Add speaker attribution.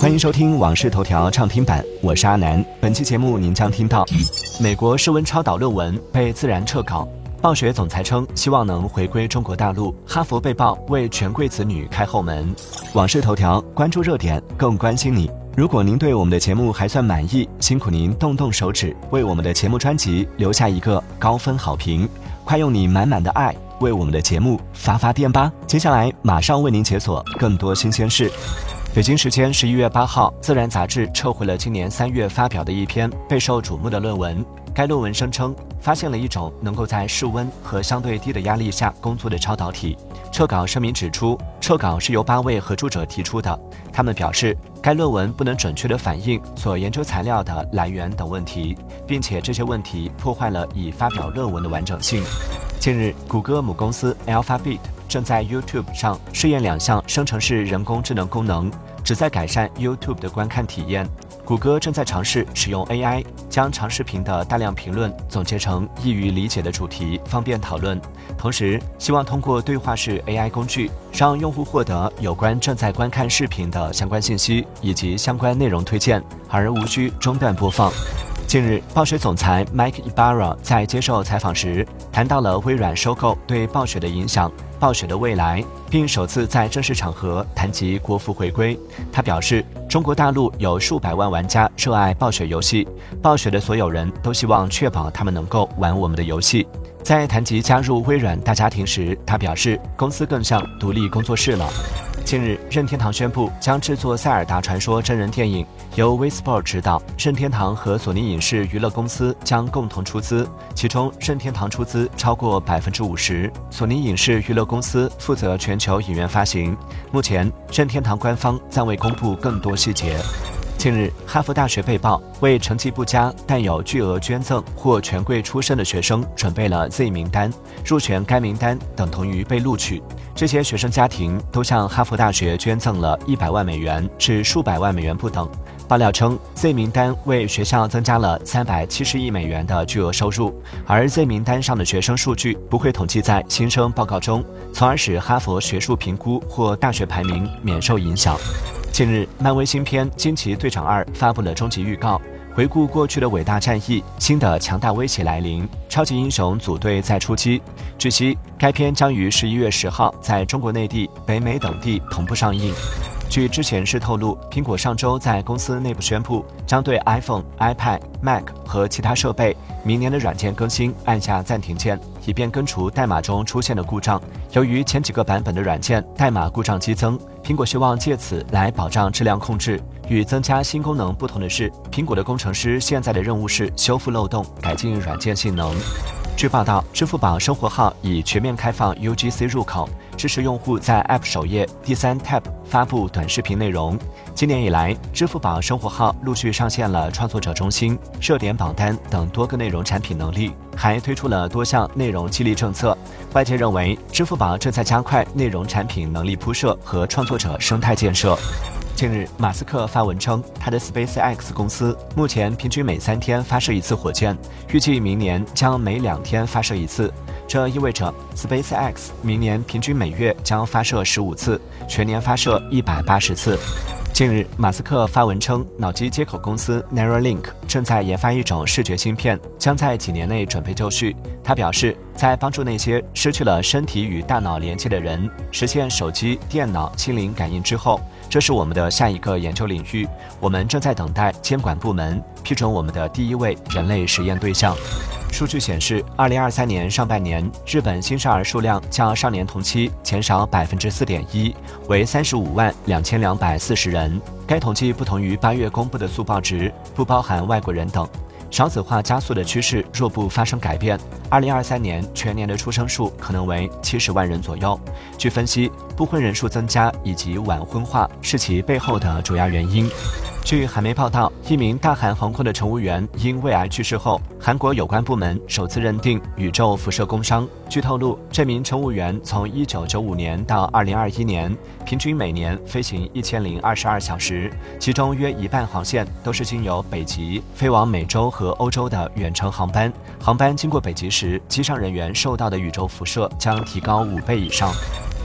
Speaker 1: 欢迎收听《往事头条》畅听版，我是阿南。本期节目您将听到：美国室温超导论文被自然撤稿；暴雪总裁称希望能回归中国大陆；哈佛被曝为权贵子女开后门。《往事头条》关注热点，更关心你。如果您对我们的节目还算满意，辛苦您动动手指，为我们的节目专辑留下一个高分好评。快用你满满的爱为我们的节目发发电吧！接下来马上为您解锁更多新鲜事。北京时间十一月八号，《自然》杂志撤回了今年三月发表的一篇备受瞩目的论文。该论文声称发现了一种能够在室温和相对低的压力下工作的超导体。撤稿声明指出，撤稿是由八位合著者提出的。他们表示，该论文不能准确地反映所研究材料的来源等问题，并且这些问题破坏了已发表论文的完整性。近日，谷歌母公司 Alphabet 正在 YouTube 上试验两项生成式人工智能功能，旨在改善 YouTube 的观看体验。谷歌正在尝试使用 AI 将长视频的大量评论总结成易于理解的主题，方便讨论。同时，希望通过对话式 AI 工具，让用户获得有关正在观看视频的相关信息以及相关内容推荐，而无需中断播放。近日，暴雪总裁 Mike Ibarra 在接受采访时谈到了微软收购对暴雪的影响、暴雪的未来，并首次在正式场合谈及国服回归。他表示，中国大陆有数百万玩家热爱暴雪游戏，暴雪的所有人都希望确保他们能够玩我们的游戏。在谈及加入微软大家庭时，他表示，公司更像独立工作室了。近日，任天堂宣布将制作《塞尔达传说》真人电影，由 w i s p o r t 执导，任天堂和索尼影视娱乐公司将共同出资，其中任天堂出资超过百分之五十，索尼影视娱乐公司负责全球影院发行。目前，任天堂官方暂未公布更多细节。近日，哈佛大学被曝为成绩不佳但有巨额捐赠或权贵出身的学生准备了 Z 名单，入选该名单等同于被录取。这些学生家庭都向哈佛大学捐赠了一百万美元至数百万美元不等。爆料称，Z 名单为学校增加了三百七十亿美元的巨额收入，而 Z 名单上的学生数据不会统计在新生报告中，从而使哈佛学术评估或大学排名免受影响。近日，漫威新片《惊奇队长二》发布了终极预告。回顾过去的伟大战役，新的强大威胁来临，超级英雄组队再出击。据悉，该片将于十一月十号在中国内地、北美等地同步上映。据知情人士透露，苹果上周在公司内部宣布，将对 iPhone、iPad、Mac 和其他设备明年的软件更新按下暂停键，以便根除代码中出现的故障。由于前几个版本的软件代码故障激增，苹果希望借此来保障质量控制。与增加新功能不同的是，苹果的工程师现在的任务是修复漏洞、改进软件性能。据报道，支付宝生活号已全面开放 UGC 入口，支持用户在 App 首页第三 tab 发布短视频内容。今年以来，支付宝生活号陆续上线了创作者中心、热点榜单等多个内容产品能力，还推出了多项内容激励政策。外界认为，支付宝正在加快内容产品能力铺设和创作者生态建设。近日，马斯克发文称，他的 SpaceX 公司目前平均每三天发射一次火箭，预计明年将每两天发射一次。这意味着 SpaceX 明年平均每月将发射十五次，全年发射一百八十次。近日，马斯克发文称，脑机接口公司 Neuralink 正在研发一种视觉芯片，将在几年内准备就绪。他表示，在帮助那些失去了身体与大脑连接的人实现手机、电脑心灵感应之后，这是我们的下一个研究领域。我们正在等待监管部门批准我们的第一位人类实验对象。数据显示，二零二三年上半年，日本新生儿数量较上年同期减少百分之四点一，为三十五万两千两百四十人。该统计不同于八月公布的速报值，不包含外国人等。少子化加速的趋势若不发生改变，二零二三年全年的出生数可能为七十万人左右。据分析，不婚人数增加以及晚婚化是其背后的主要原因。据韩媒报道，一名大韩航空的乘务员因胃癌去世后，韩国有关部门首次认定宇宙辐射工伤。据透露，这名乘务员从1995年到2021年，平均每年飞行1022小时，其中约一半航线都是经由北极飞往美洲和欧洲的远程航班。航班经过北极时，机上人员受到的宇宙辐射将提高五倍以上。